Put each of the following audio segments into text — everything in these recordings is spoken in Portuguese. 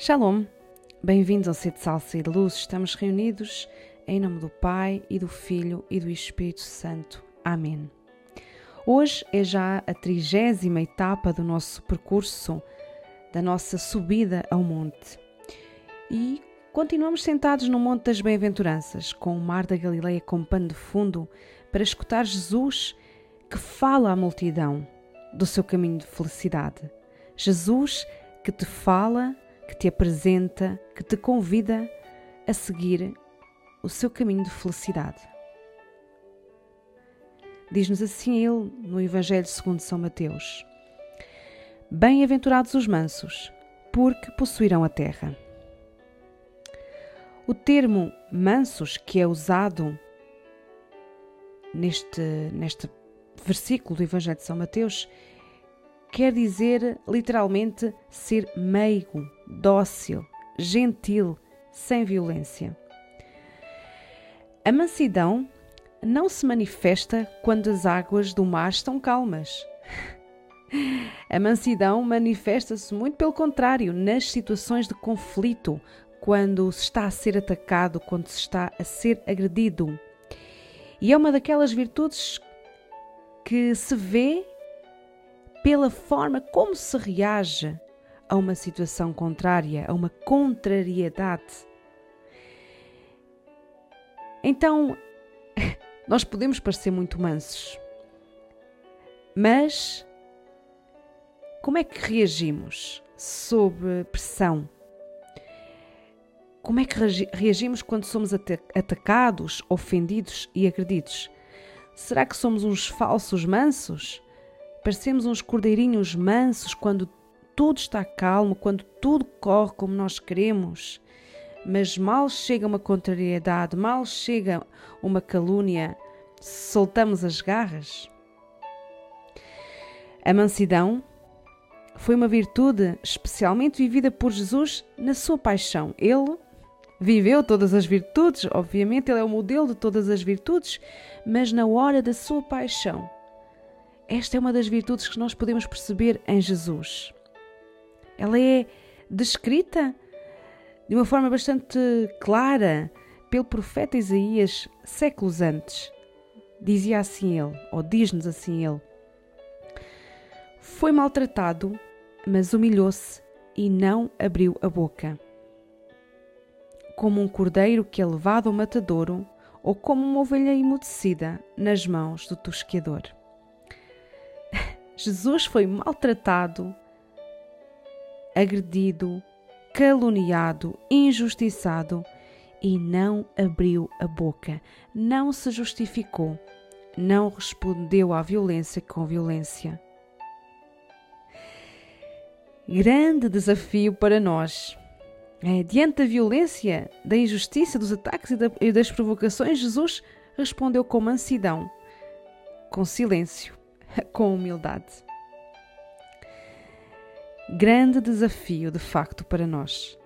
Shalom, bem-vindos ao Sede Salsa e de Luz. Estamos reunidos em nome do Pai e do Filho e do Espírito Santo. Amém. Hoje é já a trigésima etapa do nosso percurso, da nossa subida ao monte. E continuamos sentados no Monte das Bem-aventuranças, com o Mar da Galileia como pano de fundo, para escutar Jesus que fala à multidão do seu caminho de felicidade. Jesus que te fala que te apresenta, que te convida a seguir o seu caminho de felicidade. Diz-nos assim ele no Evangelho segundo São Mateus: Bem-aventurados os mansos, porque possuirão a terra. O termo mansos que é usado neste, neste versículo do Evangelho de São Mateus quer dizer literalmente ser meigo, dócil, gentil, sem violência. A mansidão não se manifesta quando as águas do mar estão calmas. A mansidão manifesta-se muito pelo contrário nas situações de conflito, quando se está a ser atacado, quando se está a ser agredido. E é uma daquelas virtudes que se vê pela forma como se reage a uma situação contrária, a uma contrariedade. Então, nós podemos parecer muito mansos, mas como é que reagimos sob pressão? Como é que reagimos quando somos atacados, ofendidos e agredidos? Será que somos uns falsos mansos? Parecemos uns cordeirinhos mansos quando tudo está calmo, quando tudo corre como nós queremos. Mas mal chega uma contrariedade, mal chega uma calúnia, soltamos as garras. A mansidão foi uma virtude especialmente vivida por Jesus na sua paixão. Ele viveu todas as virtudes, obviamente, ele é o modelo de todas as virtudes, mas na hora da sua paixão, esta é uma das virtudes que nós podemos perceber em Jesus. Ela é descrita de uma forma bastante clara pelo profeta Isaías séculos antes. Dizia assim ele, ou diz-nos assim ele: Foi maltratado, mas humilhou-se e não abriu a boca. Como um cordeiro que é levado ao matadouro, ou como uma ovelha emudecida nas mãos do tosqueador. Jesus foi maltratado, agredido, caluniado, injustiçado e não abriu a boca, não se justificou, não respondeu à violência com violência. Grande desafio para nós. É, diante da violência, da injustiça, dos ataques e das provocações, Jesus respondeu com mansidão, com silêncio, com humildade. Grande desafio, de facto, para nós.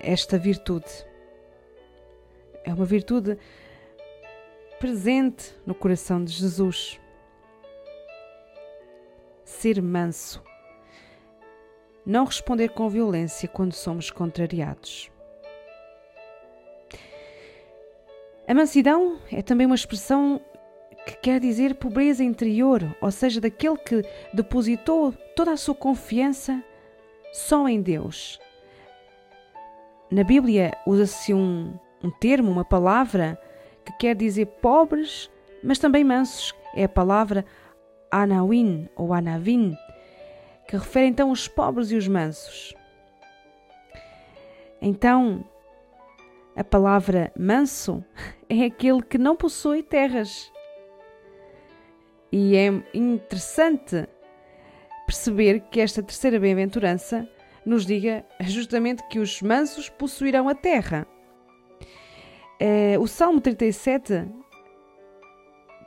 Esta virtude. É uma virtude presente no coração de Jesus. Ser manso. Não responder com violência quando somos contrariados. A mansidão é também uma expressão que quer dizer pobreza interior, ou seja, daquele que depositou toda a sua confiança só em Deus. Na Bíblia usa-se um, um termo, uma palavra, que quer dizer pobres, mas também mansos. É a palavra Anawin ou Anavin, que refere então os pobres e os mansos. Então, a palavra manso é aquele que não possui terras, e é interessante perceber que esta terceira bem-aventurança nos diga justamente que os mansos possuirão a terra. Eh, o Salmo 37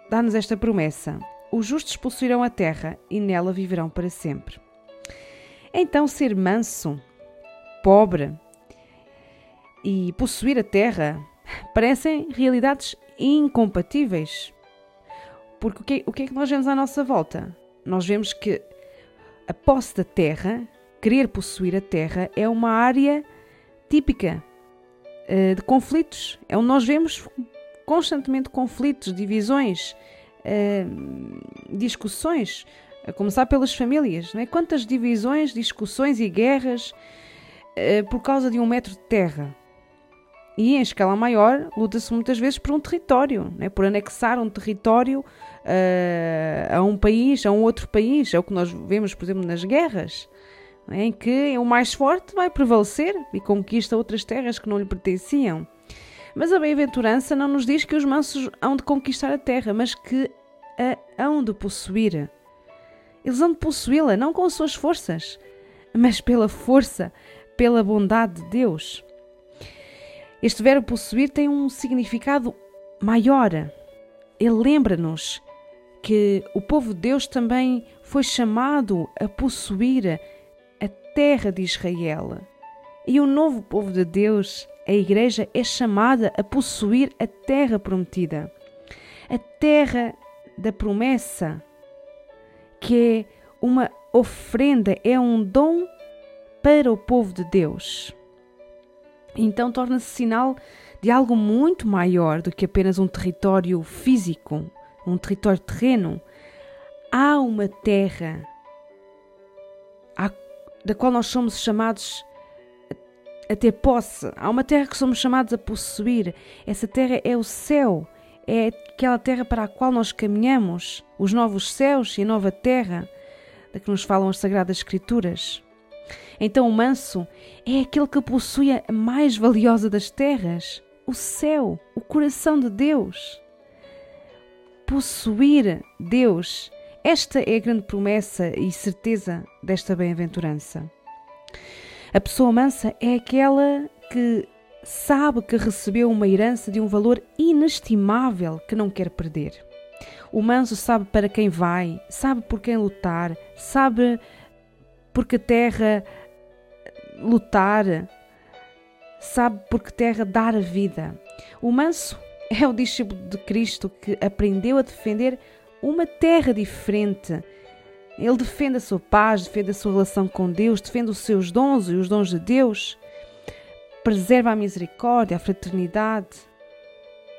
dá-nos esta promessa: os justos possuirão a terra e nela viverão para sempre. Então, ser manso, pobre e possuir a terra parecem realidades incompatíveis. Porque o que, o que é que nós vemos à nossa volta? Nós vemos que a posse da terra querer possuir a terra é uma área típica uh, de conflitos. É onde nós vemos constantemente conflitos, divisões, uh, discussões, a começar pelas famílias. Não é? Quantas divisões, discussões e guerras uh, por causa de um metro de terra? E em escala maior, luta-se muitas vezes por um território, né? por anexar um território uh, a um país, a um outro país. É o que nós vemos, por exemplo, nas guerras, né? em que o mais forte vai prevalecer e conquista outras terras que não lhe pertenciam. Mas a bem-aventurança não nos diz que os mansos hão de conquistar a terra, mas que a hão de possuir. Eles hão de possuí-la, não com as suas forças, mas pela força, pela bondade de Deus. Este verbo possuir tem um significado maior. Ele lembra-nos que o povo de Deus também foi chamado a possuir a terra de Israel. E o novo povo de Deus, a Igreja, é chamada a possuir a terra prometida. A terra da promessa, que é uma oferenda, é um dom para o povo de Deus. Então torna-se sinal de algo muito maior do que apenas um território físico, um território terreno. Há uma terra da qual nós somos chamados a ter posse. Há uma terra que somos chamados a possuir. Essa terra é o céu. É aquela terra para a qual nós caminhamos, os novos céus e a nova terra, da que nos falam as Sagradas Escrituras. Então o manso é aquele que possui a mais valiosa das terras, o céu, o coração de Deus. Possuir Deus, esta é a grande promessa e certeza desta bem-aventurança. A pessoa mansa é aquela que sabe que recebeu uma herança de um valor inestimável que não quer perder. O manso sabe para quem vai, sabe por quem lutar, sabe porque terra lutar, sabe por que terra dar a vida. O manso é o discípulo de Cristo que aprendeu a defender uma terra diferente. Ele defende a sua paz, defende a sua relação com Deus, defende os seus dons e os dons de Deus, preserva a misericórdia, a fraternidade,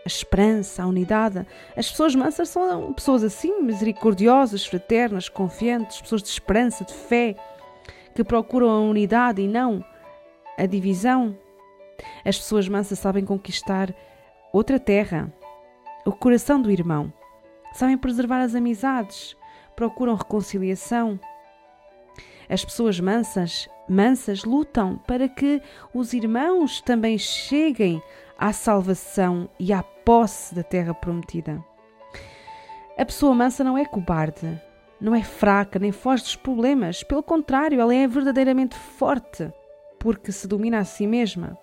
a esperança, a unidade. As pessoas mansas são pessoas assim, misericordiosas, fraternas, confiantes, pessoas de esperança, de fé que procuram a unidade e não a divisão. As pessoas mansas sabem conquistar outra terra, o coração do irmão. Sabem preservar as amizades, procuram reconciliação. As pessoas mansas, mansas lutam para que os irmãos também cheguem à salvação e à posse da terra prometida. A pessoa mansa não é cobarde, não é fraca nem foge dos problemas, pelo contrário, ela é verdadeiramente forte, porque se domina a si mesma.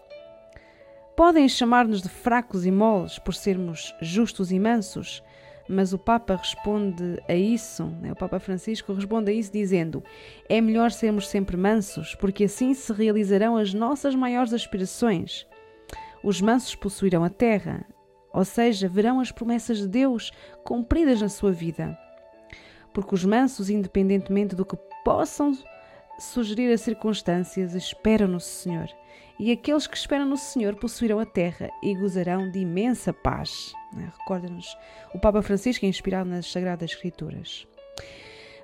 Podem chamar-nos de fracos e moles por sermos justos e mansos, mas o Papa responde a isso, né? o Papa Francisco responde a isso dizendo: é melhor sermos sempre mansos, porque assim se realizarão as nossas maiores aspirações. Os mansos possuirão a terra, ou seja, verão as promessas de Deus cumpridas na sua vida porque os mansos, independentemente do que possam sugerir as circunstâncias, esperam no Senhor. E aqueles que esperam no Senhor possuirão a terra e gozarão de imensa paz. É? Recorda-nos o Papa Francisco, é inspirado nas Sagradas Escrituras.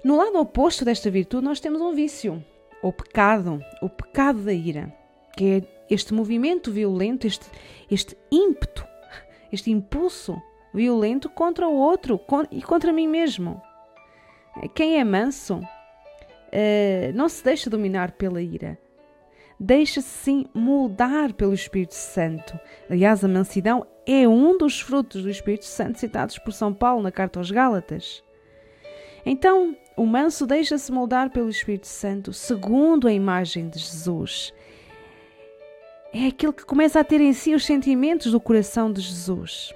No lado oposto desta virtude, nós temos um vício, o pecado, o pecado da ira, que é este movimento violento, este, este ímpeto, este impulso violento contra o outro e contra mim mesmo. Quem é manso uh, não se deixa dominar pela ira. Deixa-se sim moldar pelo Espírito Santo. Aliás, a mansidão é um dos frutos do Espírito Santo citados por São Paulo na carta aos Gálatas. Então, o manso deixa-se moldar pelo Espírito Santo segundo a imagem de Jesus. É aquele que começa a ter em si os sentimentos do coração de Jesus.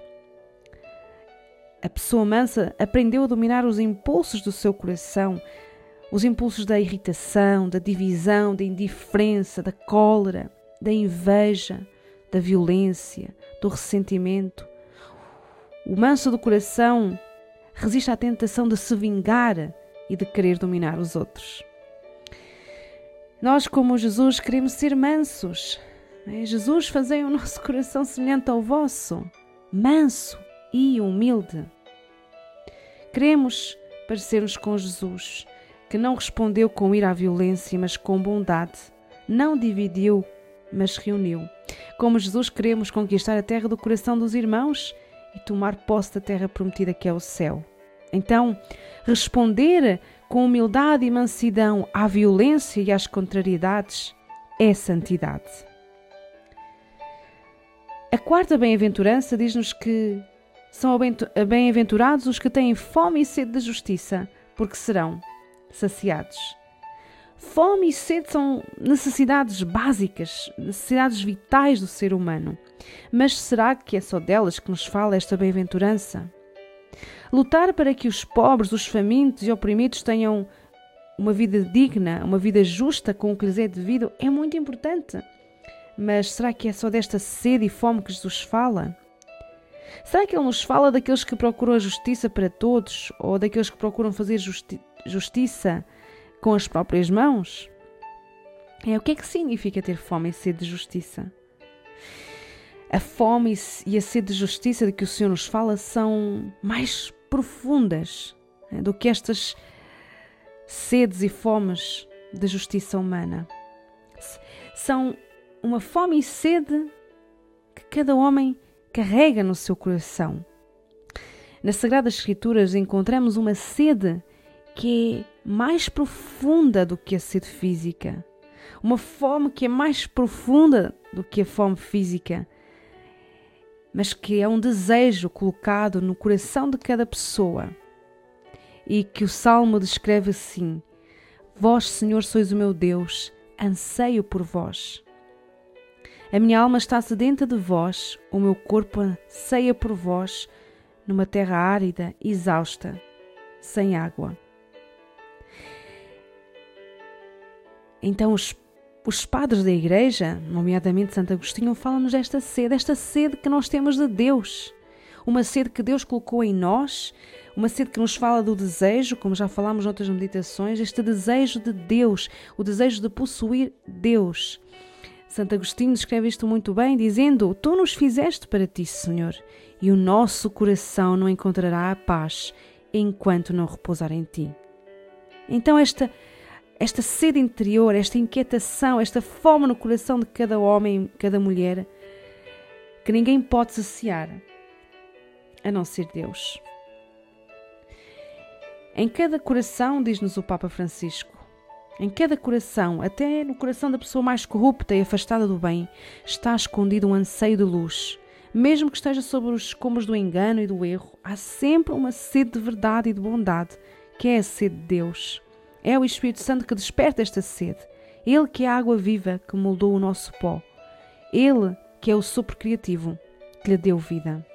A pessoa mansa aprendeu a dominar os impulsos do seu coração, os impulsos da irritação, da divisão, da indiferença, da cólera, da inveja, da violência, do ressentimento. O manso do coração resiste à tentação de se vingar e de querer dominar os outros. Nós, como Jesus, queremos ser mansos. É? Jesus, fazei o nosso coração semelhante ao vosso, manso e humilde. Queremos parecermos com Jesus, que não respondeu com ira à violência, mas com bondade, não dividiu, mas reuniu. Como Jesus, queremos conquistar a terra do coração dos irmãos e tomar posse da terra prometida que é o céu. Então, responder com humildade e mansidão à violência e às contrariedades é santidade. A quarta bem-aventurança diz-nos que são bem-aventurados os que têm fome e sede de justiça, porque serão saciados. Fome e sede são necessidades básicas, necessidades vitais do ser humano. Mas será que é só delas que nos fala esta bem-aventurança? Lutar para que os pobres, os famintos e oprimidos tenham uma vida digna, uma vida justa com o que lhes é devido é muito importante. Mas será que é só desta sede e fome que Jesus fala? Será que ele nos fala daqueles que procuram a justiça para todos ou daqueles que procuram fazer justi justiça com as próprias mãos? É o que é que significa ter fome e sede de justiça? A fome e a sede de justiça de que o Senhor nos fala são mais profundas né, do que estas sedes e fomes da justiça humana. São uma fome e sede que cada homem carrega no seu coração. Nas Sagradas Escrituras encontramos uma sede que é mais profunda do que a sede física, uma fome que é mais profunda do que a fome física mas que é um desejo colocado no coração de cada pessoa. E que o salmo descreve assim: Vós, Senhor, sois o meu Deus, anseio por vós. A minha alma está sedenta de vós, o meu corpo anseia por vós, numa terra árida, exausta, sem água. Então os os padres da Igreja, nomeadamente Santo Agostinho, falam-nos desta sede, esta sede que nós temos de Deus. Uma sede que Deus colocou em nós, uma sede que nos fala do desejo, como já falámos noutras meditações, este desejo de Deus, o desejo de possuir Deus. Santo Agostinho descreve isto muito bem, dizendo: Tu nos fizeste para ti, Senhor, e o nosso coração não encontrará a paz enquanto não repousar em ti. Então, esta esta sede interior, esta inquietação, esta fome no coração de cada homem, cada mulher, que ninguém pode saciar a não ser Deus. Em cada coração, diz-nos o Papa Francisco, em cada coração, até no coração da pessoa mais corrupta e afastada do bem, está escondido um anseio de luz. Mesmo que esteja sobre os escombros do engano e do erro, há sempre uma sede de verdade e de bondade, que é a sede de Deus. É o Espírito Santo que desperta esta sede. Ele que é a água viva que moldou o nosso pó. Ele que é o sopro criativo que lhe deu vida.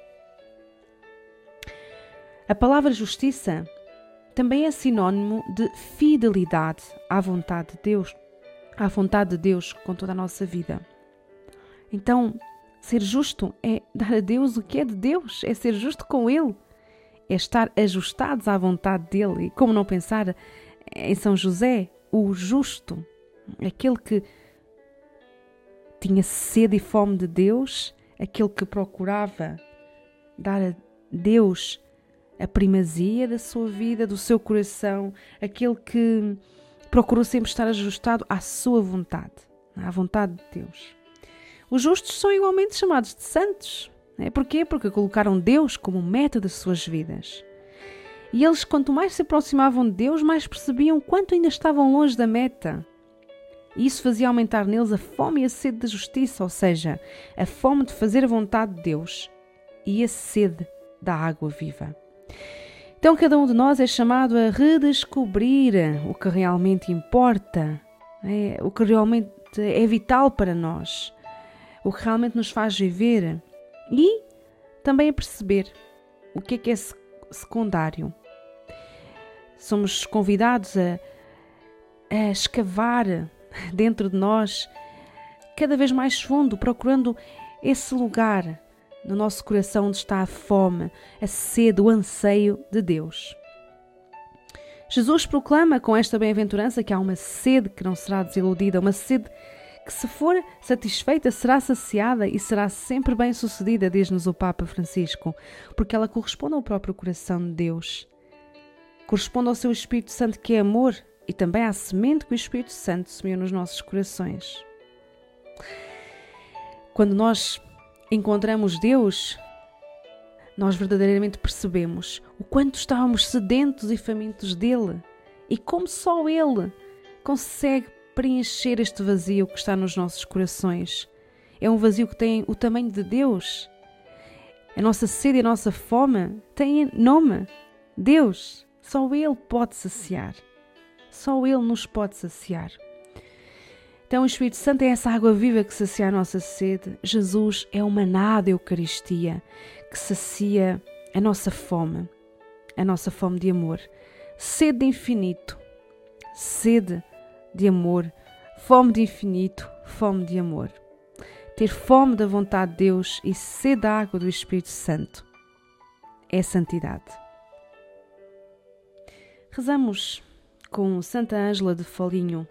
A palavra justiça também é sinônimo de fidelidade à vontade de Deus, à vontade de Deus com toda a nossa vida. Então, ser justo é dar a Deus o que é de Deus, é ser justo com Ele, é estar ajustados à vontade dele. E como não pensar em São José, o justo, aquele que tinha sede e fome de Deus, aquele que procurava dar a Deus a primazia da sua vida, do seu coração, aquele que procurou sempre estar ajustado à sua vontade, à vontade de Deus. Os justos são igualmente chamados de santos. Né? Porquê? Porque colocaram Deus como meta das suas vidas. E eles, quanto mais se aproximavam de Deus, mais percebiam quanto ainda estavam longe da meta. E isso fazia aumentar neles a fome e a sede da justiça, ou seja, a fome de fazer a vontade de Deus e a sede da água viva. Então, cada um de nós é chamado a redescobrir o que realmente importa, é, o que realmente é vital para nós, o que realmente nos faz viver e também a perceber o que é que é secundário. Somos convidados a, a escavar dentro de nós cada vez mais fundo, procurando esse lugar no nosso coração onde está a fome, a sede, o anseio de Deus. Jesus proclama com esta bem-aventurança que há uma sede que não será desiludida, uma sede que, se for satisfeita, será saciada e será sempre bem-sucedida, diz-nos o Papa Francisco, porque ela corresponde ao próprio coração de Deus. Corresponde ao seu Espírito Santo, que é amor, e também à semente que o Espírito Santo semeou nos nossos corações. Quando nós encontramos Deus, nós verdadeiramente percebemos o quanto estávamos sedentos e famintos dele e como só ele consegue preencher este vazio que está nos nossos corações. É um vazio que tem o tamanho de Deus. A nossa sede e a nossa fome têm nome: Deus. Só Ele pode saciar. Só Ele nos pode saciar. Então, o Espírito Santo é essa água viva que sacia a nossa sede. Jesus é o maná da Eucaristia que sacia a nossa fome, a nossa fome de amor. Sede de infinito, sede de amor, fome de infinito, fome de amor. Ter fome da vontade de Deus e sede da água do Espírito Santo é santidade. Rezamos com Santa Ângela de Folinho.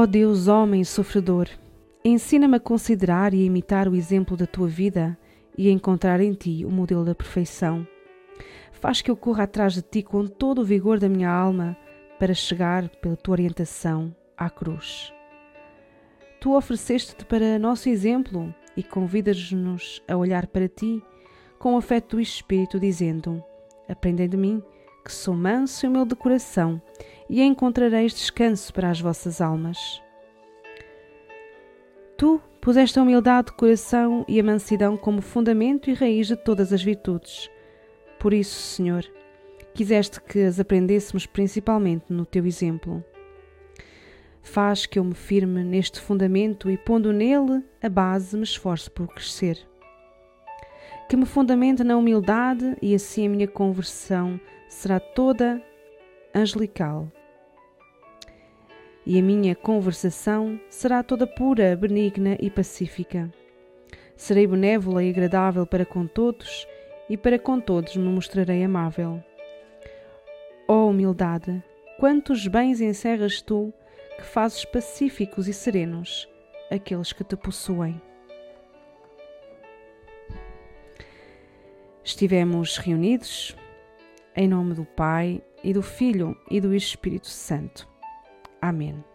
Ó oh Deus, homem sofredor, ensina-me a considerar e a imitar o exemplo da tua vida e a encontrar em ti o modelo da perfeição. Faz que eu corra atrás de ti com todo o vigor da minha alma para chegar, pela tua orientação, à cruz. Tu ofereceste-te para nosso exemplo e convidas-nos a olhar para ti com afeto do Espírito, dizendo: Aprendei de mim, que sou manso e humilde de coração, e encontrareis descanso para as vossas almas. Tu puseste a humildade de coração e a mansidão como fundamento e raiz de todas as virtudes. Por isso, Senhor, quiseste que as aprendêssemos principalmente no teu exemplo. Faz que eu me firme neste fundamento e, pondo nele a base, me esforce por crescer. Que me fundamente na humildade e assim a minha conversão será toda angelical e a minha conversação será toda pura, benigna e pacífica. Serei benévola e agradável para com todos, e para com todos me mostrarei amável. Ó oh, humildade, quantos bens encerras tu, que fazes pacíficos e serenos aqueles que te possuem. Estivemos reunidos em nome do Pai e do Filho e do Espírito Santo. Amém.